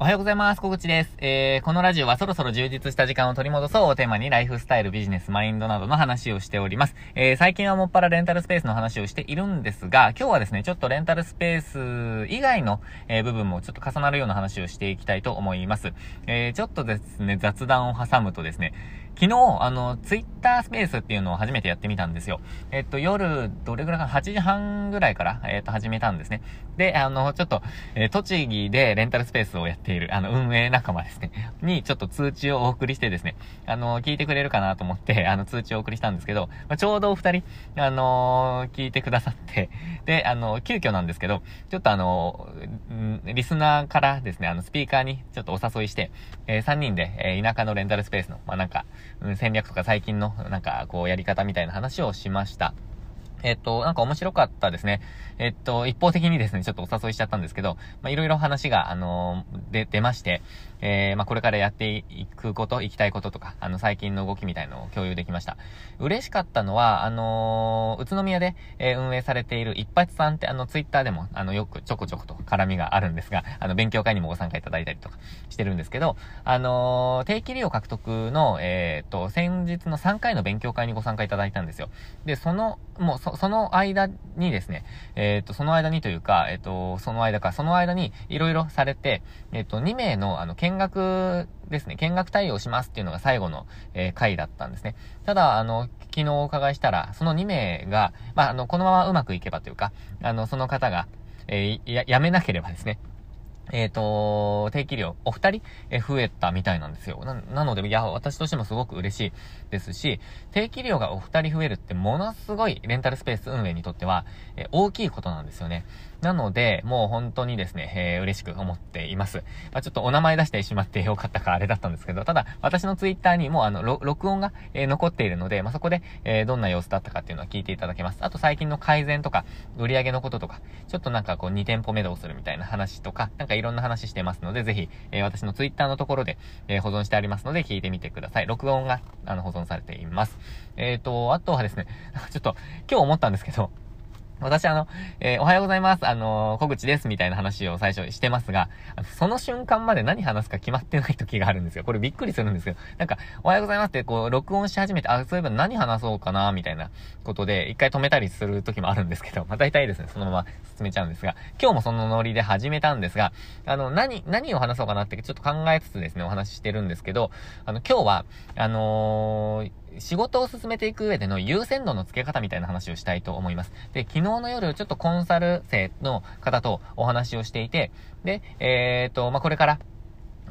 おはようございます。小口です。えー、このラジオはそろそろ充実した時間を取り戻そうをテーマにライフスタイル、ビジネス、マインドなどの話をしております。えー、最近はもっぱらレンタルスペースの話をしているんですが、今日はですね、ちょっとレンタルスペース以外の、えー、部分もちょっと重なるような話をしていきたいと思います。えー、ちょっとですね、雑談を挟むとですね、昨日、あの、ツイッタースペースっていうのを初めてやってみたんですよ。えっと、夜、どれぐらいかな ?8 時半ぐらいから、えっと、始めたんですね。で、あの、ちょっと、えー、栃木でレンタルスペースをやっている、あの、運営仲間ですね。に、ちょっと通知をお送りしてですね、あの、聞いてくれるかなと思って、あの、通知をお送りしたんですけど、まあ、ちょうどお二人、あのー、聞いてくださって、で、あの、急遽なんですけど、ちょっとあの、リスナーからですね、あの、スピーカーにちょっとお誘いして、えー、3人で、え、田舎のレンタルスペースの、まあ、なんか、うん、戦略とか最近の、なんか、こう、やり方みたいな話をしました。えっと、なんか面白かったですね。えっと、一方的にですね、ちょっとお誘いしちゃったんですけど、まあ、いろいろ話が、あのー、で、出まして、えー、まあ、これからやっていくこと、行きたいこととか、あの、最近の動きみたいのを共有できました。嬉しかったのは、あのー、宇都宮で、えー、運営されている一発さんって、あの、ツイッターでも、あの、よくちょこちょこと絡みがあるんですが、あの、勉強会にもご参加いただいたりとかしてるんですけど、あの定期利用獲得の、えっと、先日の3回の勉強会にご参加いただいたんですよ。で、その、もう、そ、その間にですね、えっと、その間にというか、えっと、その間か、その間に、いろいろされて、えっと、2名の、あの、見学ですね、見学対応しますっていうのが最後の、え、回だったんですね。ただ、あの、昨日お伺いしたら、その2名が、まあ、あの、このままうまくいけばというか、あの、その方が、えー、や、やめなければですね、えっ、ー、と、定期料、お二人、え増えたみたいなんですよ。な、なので、いや、私としてもすごく嬉しいですし、定期料がお二人増えるってものすごいレンタルスペース運営にとっては、え大きいことなんですよね。なので、もう本当にですね、えー、嬉しく思っています。まあ、ちょっとお名前出してしまってよかったかあれだったんですけど、ただ、私のツイッターにもあの、録音が、えー、残っているので、まあ、そこで、えー、どんな様子だったかっていうのは聞いていただけます。あと最近の改善とか、売り上げのこととか、ちょっとなんかこう2店舗目どうするみたいな話とか、なんかいろんな話してますので、ぜひ、え私のツイッターのところで、え保存してありますので、聞いてみてください。録音が、あの、保存されています。えっ、と、あとはですね、ちょっと、今日思ったんですけど、私あの、えー、おはようございます。あのー、小口です。みたいな話を最初してますが、その瞬間まで何話すか決まってない時があるんですよ。これびっくりするんですけど、なんか、おはようございますって、こう、録音し始めて、あ、そういえば何話そうかな、みたいなことで、一回止めたりする時もあるんですけど、まあ大体ですね、そのまま進めちゃうんですが、今日もそのノリで始めたんですが、あの、何、何を話そうかなってちょっと考えつつですね、お話ししてるんですけど、あの、今日は、あのー仕事を進めていく上での優先度の付け方みたいな話をしたいと思います。で、昨日の夜、ちょっとコンサル生の方とお話をしていて、で、えっ、ー、と、まあ、これから、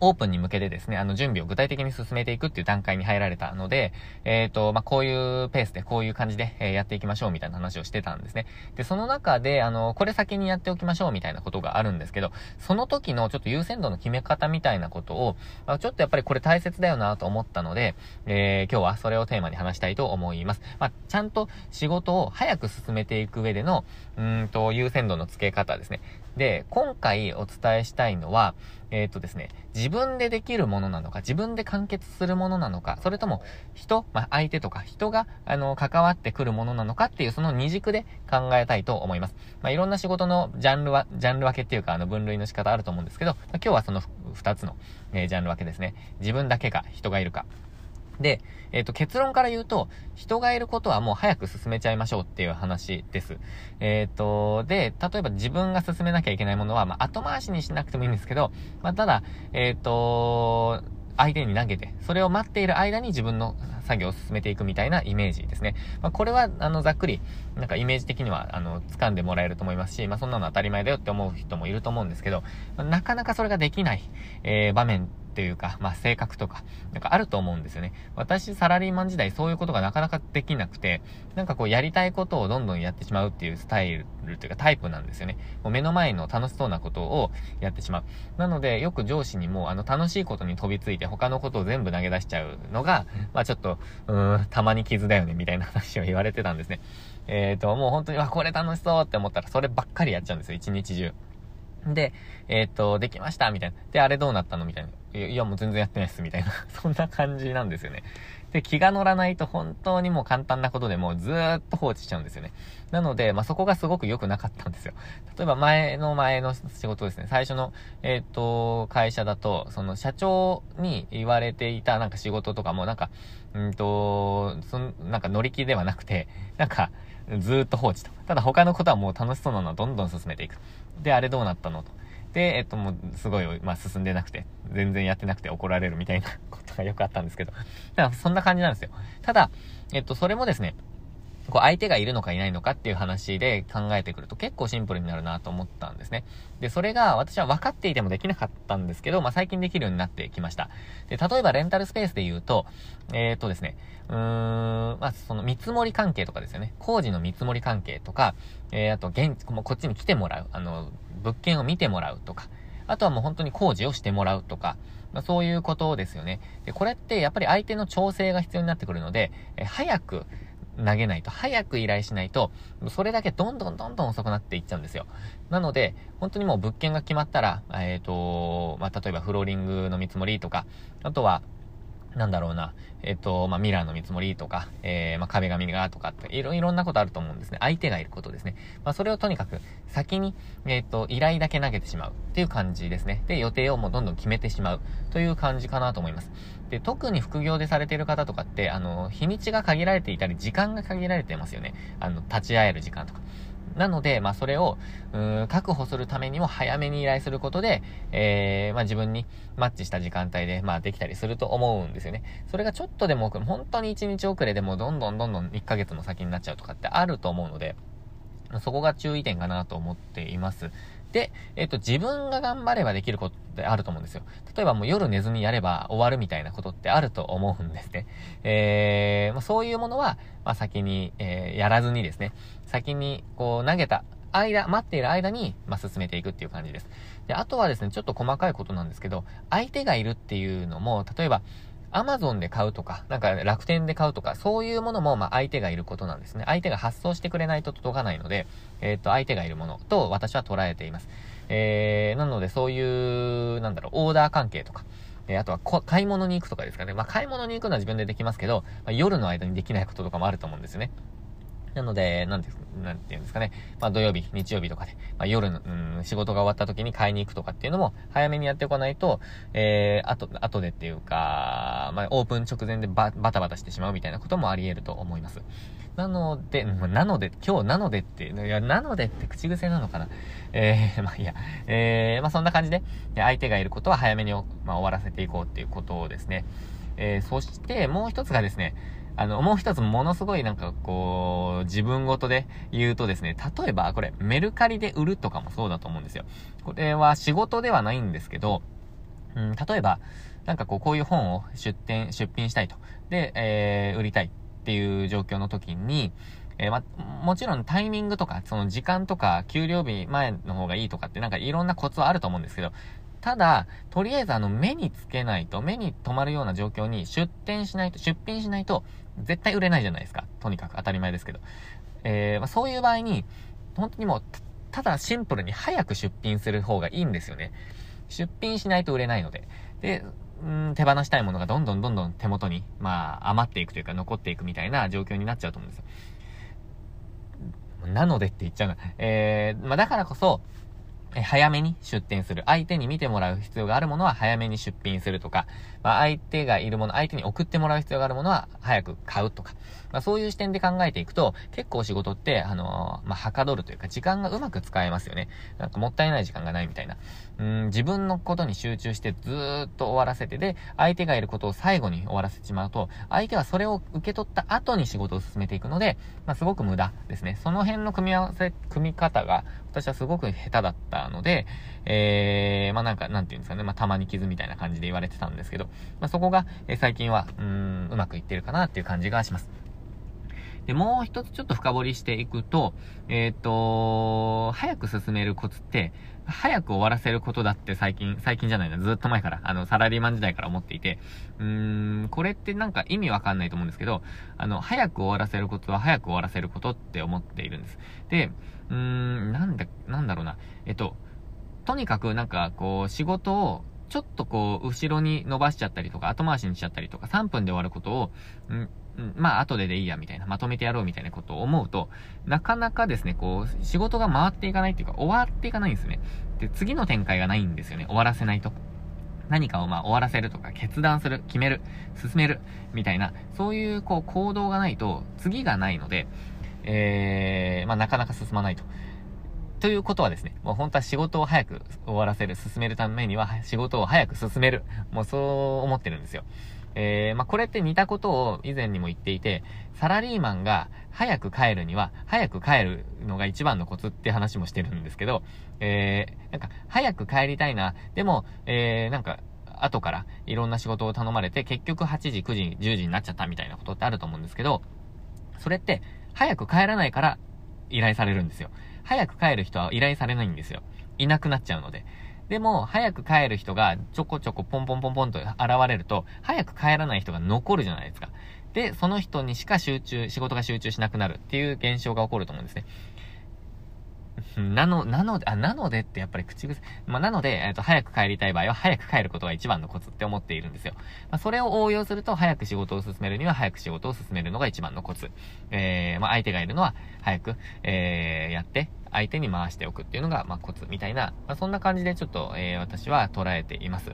オープンに向けてですね、あの準備を具体的に進めていくっていう段階に入られたので、えっ、ー、と、まあ、こういうペースで、こういう感じで、えー、やっていきましょうみたいな話をしてたんですね。で、その中で、あの、これ先にやっておきましょうみたいなことがあるんですけど、その時のちょっと優先度の決め方みたいなことを、まあ、ちょっとやっぱりこれ大切だよなと思ったので、えー、今日はそれをテーマに話したいと思います。まあ、ちゃんと仕事を早く進めていく上での、うんと、優先度の付け方ですね。で、今回お伝えしたいのは、えっ、ー、とですね、自分でできるものなのか、自分で完結するものなのか、それとも人、まあ、相手とか人が、あの、関わってくるものなのかっていうその二軸で考えたいと思います。まあ、いろんな仕事のジャンルは、ジャンル分けっていうか、あの、分類の仕方あると思うんですけど、まあ、今日はその二つの、えー、ジャンル分けですね。自分だけか、人がいるか。で、えっ、ー、と、結論から言うと、人がいることはもう早く進めちゃいましょうっていう話です。えっ、ー、と、で、例えば自分が進めなきゃいけないものは、まあ、後回しにしなくてもいいんですけど、まあ、ただ、えっ、ー、と、相手に投げて、それを待っている間に自分の作業を進めていくみたいなイメージですね。まあ、これは、あの、ざっくり、なんかイメージ的には、あの、掴んでもらえると思いますし、まあ、そんなの当たり前だよって思う人もいると思うんですけど、まあ、なかなかそれができない、え、場面っていうか、まあ、性格とか、なんかあると思うんですよね。私、サラリーマン時代、そういうことがなかなかできなくて、なんかこう、やりたいことをどんどんやってしまうっていうスタイルというかタイプなんですよね。もう目の前の楽しそうなことをやってしまう。なので、よく上司にも、あの、楽しいことに飛びついて、他のことを全部投げ出しちゃうのが、まあ、ちょっと、うーん、たまに傷だよね、みたいな話を言われてたんですね。えっ、ー、と、もう本当に、あ、これ楽しそうって思ったら、そればっかりやっちゃうんですよ、一日中。で、えっ、と、できましたみたいな。で、あれどうなったの？みたいな。いや、もう全然やってないっす、みたいな。そんな感じなんですよね。で、気が乗らないと本当にもう簡単なことでもうずーっと放置しちゃうんですよね。なので、まあ、そこがすごく良くなかったんですよ。例えば前の前の仕事ですね。最初の、えっ、と、会社だと、その社長に言われていたなんか仕事とかもなんか、うんと、その、なんか乗り気ではなくて、なんか、ずっと放置と。ただ他のことはもう楽しそうなのはどんどん進めていく。で、あれどうなったのと。で、えっと、もう、すごい、まあ、進んでなくて、全然やってなくて怒られるみたいなことがよくあったんですけど、だからそんな感じなんですよ。ただ、えっと、それもですね、こう相手がいるのかいないのかっていう話で考えてくると結構シンプルになるなと思ったんですね。で、それが私は分かっていてもできなかったんですけど、まあ、最近できるようになってきました。で、例えばレンタルスペースで言うと、えー、っとですね、うーん、まあ、その見積もり関係とかですよね。工事の見積もり関係とか、えー、あと現、こっちに来てもらう、あの、物件を見てもらうとか、あとはもう本当に工事をしてもらうとか、まあ、そういうことですよね。で、これってやっぱり相手の調整が必要になってくるので、え早く投げないと、早く依頼しないと、それだけどんどんどんどん遅くなっていっちゃうんですよ。なので、本当にもう物件が決まったら、えっ、ー、と、まあ、例えばフローリングの見積もりとか、あとは、なんだろうな、えっと、まあ、ミラーの見積もりとか、えー、まあ、壁紙がとかって、いろ、いろんなことあると思うんですね。相手がいることですね。まあ、それをとにかく、先に、えっと、依頼だけ投げてしまうっていう感じですね。で、予定をもうどんどん決めてしまうという感じかなと思います。で、特に副業でされている方とかって、あの、日にちが限られていたり、時間が限られてますよね。あの、立ち会える時間とか。なので、まあ、それを、うん、確保するためにも早めに依頼することで、えー、まあ、自分にマッチした時間帯で、まあ、できたりすると思うんですよね。それがちょっとでも、本当に1日遅れでもどんどんどんどん1ヶ月も先になっちゃうとかってあると思うので、そこが注意点かなと思っています。で、えっ、と、自分が頑張ればできることってあると思うんですよ。例えばもう夜寝ずにやれば終わるみたいなことってあると思うんですね。えー、まあ、そういうものは、まあ、先に、えー、やらずにですね、先にこう投げた間、待っている間に、まあ、進めていくっていう感じです。で、あとはですね、ちょっと細かいことなんですけど、相手がいるっていうのも、例えば、アマゾンで買うとか、なんか楽天で買うとか、そういうものも、ま相手がいることなんですね。相手が発送してくれないと届かないので、えっ、ー、と、相手がいるものと私は捉えています。えー、なのでそういう、なんだろう、オーダー関係とか、えー、あとは買い物に行くとかですかね。まあ、買い物に行くのは自分でできますけど、まあ、夜の間にできないこととかもあると思うんですね。なので、なんて、なんていうんですかね。まあ土曜日、日曜日とかで、まあ夜の、うん、仕事が終わった時に買いに行くとかっていうのも、早めにやっておかないと、えー、あと、後でっていうか、まあオープン直前でババタバタしてしまうみたいなこともあり得ると思います。なので、なので、今日なのでって、いや、なのでって口癖なのかな。えー、まあいや、えー、まあそんな感じで、相手がいることは早めに、まあ、終わらせていこうっていうことをですね。えー、そしてもう一つがですね、あの、もう一つものすごいなんかこう、自分ごとで言うとですね、例えばこれメルカリで売るとかもそうだと思うんですよ。これは仕事ではないんですけど、うん、例えば、なんかこう、こういう本を出店、出品したいと。で、えー、売りたいっていう状況の時に、えー、ま、もちろんタイミングとか、その時間とか、給料日前の方がいいとかってなんかいろんなコツはあると思うんですけど、ただ、とりあえずあの目につけないと、目に留まるような状況に出店しないと、出品しないと、絶対売れないじゃないですか。とにかく当たり前ですけど。えー、まあ、そういう場合に、本当にもう、ただシンプルに早く出品する方がいいんですよね。出品しないと売れないので。で、ん手放したいものがどんどんどんどん手元に、まあ、余っていくというか残っていくみたいな状況になっちゃうと思うんですよ。なのでって言っちゃうな。えー、まあ、だからこそ、早めに出店する。相手に見てもらう必要があるものは早めに出品するとか、まあ、相手がいるもの、相手に送ってもらう必要があるものは早く買うとか、まあ、そういう視点で考えていくと、結構仕事って、あのー、まあ、はかどるというか、時間がうまく使えますよね。なんかもったいない時間がないみたいな。うん、自分のことに集中してずーっと終わらせて、で、相手がいることを最後に終わらせてしまうと、相手はそれを受け取った後に仕事を進めていくので、まあ、すごく無駄ですね。その辺の組み合わせ、組み方が、私はすごく下手だったので、えー、まあ、なんか、なんていうんですかね、まあ、たまに傷みたいな感じで言われてたんですけど、まあ、そこが、えー、最近は、うん、うまくいってるかなっていう感じがします。で、もう一つちょっと深掘りしていくと、えっ、ー、と、早く進めるコツって、早く終わらせることだって最近、最近じゃないな、ずっと前から、あの、サラリーマン時代から思っていて、うーん、これってなんか意味わかんないと思うんですけど、あの、早く終わらせることは早く終わらせることって思っているんです。で、うーん、なんだ、なんだろうな、えっと、とにかくなんかこう、仕事をちょっとこう、後ろに伸ばしちゃったりとか、後回しにしちゃったりとか、3分で終わることを、んまあ、後ででいいや、みたいな、まとめてやろうみたいなことを思うと、なかなかですね、こう、仕事が回っていかないっていうか、終わっていかないんですね。で、次の展開がないんですよね。終わらせないと。何かをまあ終わらせるとか、決断する、決める、進める、みたいな、そういうこう行動がないと、次がないので、えー、まあなかなか進まないと。ということはですね、もう本当は仕事を早く終わらせる、進めるためには仕事を早く進める。もうそう思ってるんですよ。えー、まあ、これって似たことを以前にも言っていて、サラリーマンが早く帰るには、早く帰るのが一番のコツって話もしてるんですけど、えー、なんか、早く帰りたいな、でも、えー、なんか、後からいろんな仕事を頼まれて、結局8時、9時、10時になっちゃったみたいなことってあると思うんですけど、それって、早く帰らないから依頼されるんですよ。早く帰る人は依頼されないんですよ。いなくなっちゃうので。でも、早く帰る人がちょこちょこポンポンポンポンと現れると、早く帰らない人が残るじゃないですか。で、その人にしか集中、仕事が集中しなくなるっていう現象が起こると思うんですね。なの、なので、あ、なのでってやっぱり口癖。まあ、なので、えっ、と、早く帰りたい場合は、早く帰ることが一番のコツって思っているんですよ。まあ、それを応用すると、早く仕事を進めるには、早く仕事を進めるのが一番のコツ。えー、まあ、相手がいるのは、早く、えー、やって、相手に回しておくっていうのが、まあ、コツみたいな、まあ、そんな感じでちょっと、えー、私は捉えています。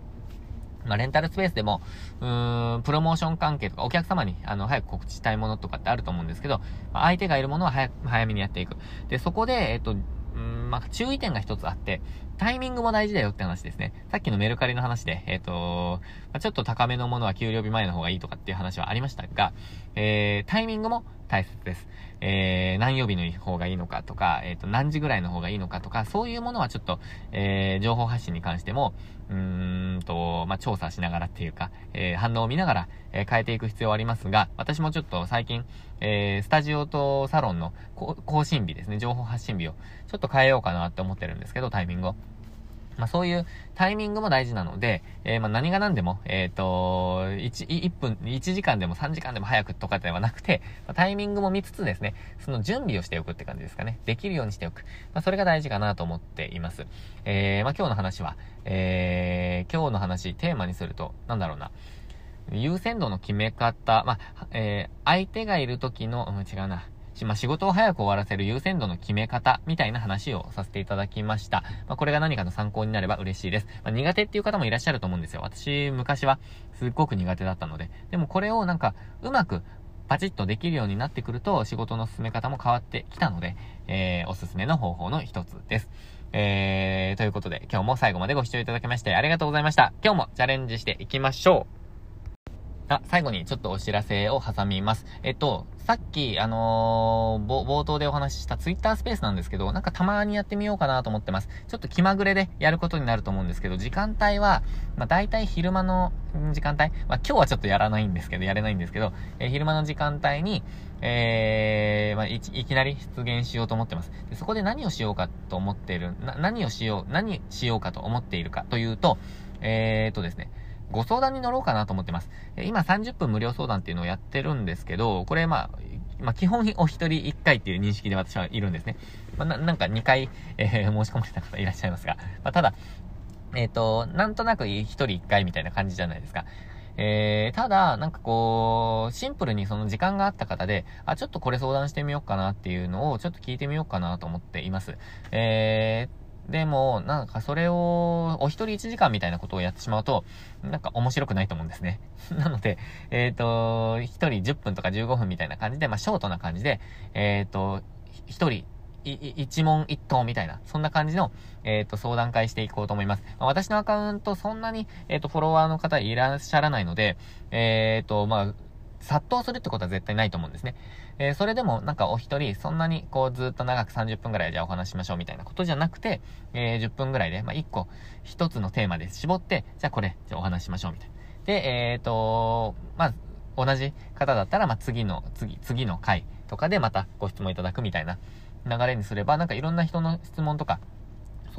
まあ、レンタルスペースでも、うーん、プロモーション関係とか、お客様に、あの、早く告知したいものとかってあると思うんですけど、まあ、相手がいるものは早く、早めにやっていく。で、そこで、えっと、うん、まあ、注意点が一つあって、タイミングも大事だよって話ですね。さっきのメルカリの話で、えっ、と、まあ、ちょっと高めのものは給料日前の方がいいとかっていう話はありましたが、えー、タイミングも大切です。えー、何曜日の方がいいのかとか、えっ、ー、と、何時ぐらいの方がいいのかとか、そういうものはちょっと、えー、情報発信に関しても、うーんと、まあ、調査しながらっていうか、えー、反応を見ながら、え、変えていく必要はありますが、私もちょっと最近、えー、スタジオとサロンの更新日ですね、情報発信日を、ちょっと変えようかなって思ってるんですけど、タイミングを。まあ、そういうタイミングも大事なので、えー、まあ、何が何でも、えっ、ー、と、1、1分、1時間でも3時間でも早くとかではなくて、まあ、タイミングも見つつですね、その準備をしておくって感じですかね。できるようにしておく。まあ、それが大事かなと思っています。えー、まあ、今日の話は、えー、今日の話、テーマにすると、なんだろうな。優先度の決め方、まあ、えー、相手がいる時の、うん、違うな。まあ、仕事を早く終わらせる優先度の決め方みたいな話をさせていただきました。まあ、これが何かの参考になれば嬉しいです。まあ、苦手っていう方もいらっしゃると思うんですよ。私、昔はすっごく苦手だったので。でもこれをなんか、うまくパチッとできるようになってくると、仕事の進め方も変わってきたので、えー、おすすめの方法の一つです。えー、ということで、今日も最後までご視聴いただきましてありがとうございました。今日もチャレンジしていきましょう。あ、最後にちょっとお知らせを挟みます。えっと、さっき、あのー、冒頭でお話ししたツイッタースペースなんですけど、なんかたまにやってみようかなと思ってます。ちょっと気まぐれでやることになると思うんですけど、時間帯は、まあ大体昼間の時間帯、まあ今日はちょっとやらないんですけど、やれないんですけど、えー、昼間の時間帯に、えー、まあい、きなり出現しようと思ってます。でそこで何をしようかと思っている、な、何をしよう、何しようかと思っているかというと、えーとですね、ご相談に乗ろうかなと思ってます。今30分無料相談っていうのをやってるんですけど、これまあ、まあ、基本お一人一回っていう認識で私はいるんですね。まあ、ななんか2回、えー、申し込まれた方いらっしゃいますが、まあ、ただ、えっ、ー、と、なんとなく一人一回みたいな感じじゃないですか。えー、ただ、なんかこう、シンプルにその時間があった方で、あ、ちょっとこれ相談してみようかなっていうのをちょっと聞いてみようかなと思っています。えー、でも、なんかそれを、お一人一時間みたいなことをやってしまうと、なんか面白くないと思うんですね。なので、えっ、ー、と、一人10分とか15分みたいな感じで、まあ、ショートな感じで、えっ、ー、と、一人、一問一答みたいな、そんな感じの、えっ、ー、と、相談会していこうと思います。まあ、私のアカウント、そんなに、えっ、と、フォロワーの方いらっしゃらないので、えっ、と、まあ、殺到するってことは絶対ないと思うんですね。えー、それでもなんかお一人、そんなにこうずっと長く30分くらいじゃあお話しましょうみたいなことじゃなくて、えー、10分くらいで、まあ、1個、1つのテーマで絞って、じゃあこれ、じゃあお話しましょうみたいな。で、えっ、ー、と、まあ、同じ方だったら、まあ、次の、次、次の回とかでまたご質問いただくみたいな流れにすれば、なんかいろんな人の質問とか、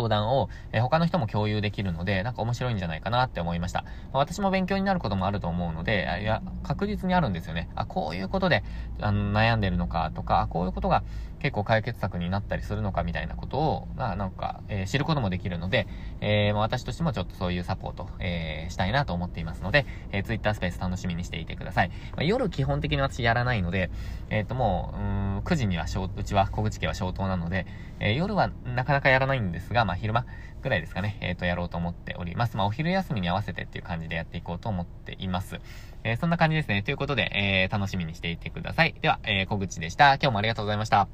相談を、え他の人も共有できるので、なんか面白いんじゃないかなって思いました。ま私も勉強になることもあると思うので、いや、確実にあるんですよね。あ、こういうことで、あの、悩んでるのかとか、こういうことが、結構解決策になったりするのかみたいなことを、まあなんか、えー、知ることもできるので、えー、私としてもちょっとそういうサポート、えー、したいなと思っていますので、えー、Twitter スペース楽しみにしていてください。まあ、夜基本的に私やらないので、えっ、ー、ともう、うん、9時にはうちは小口家は消灯なので、えー、夜はなかなかやらないんですが、まあ昼間ぐらいですかね、えっ、ー、とやろうと思っております。まあお昼休みに合わせてっていう感じでやっていこうと思っています。えー、そんな感じですね。ということで、えー、楽しみにしていてください。では、えー、小口でした。今日もありがとうございました。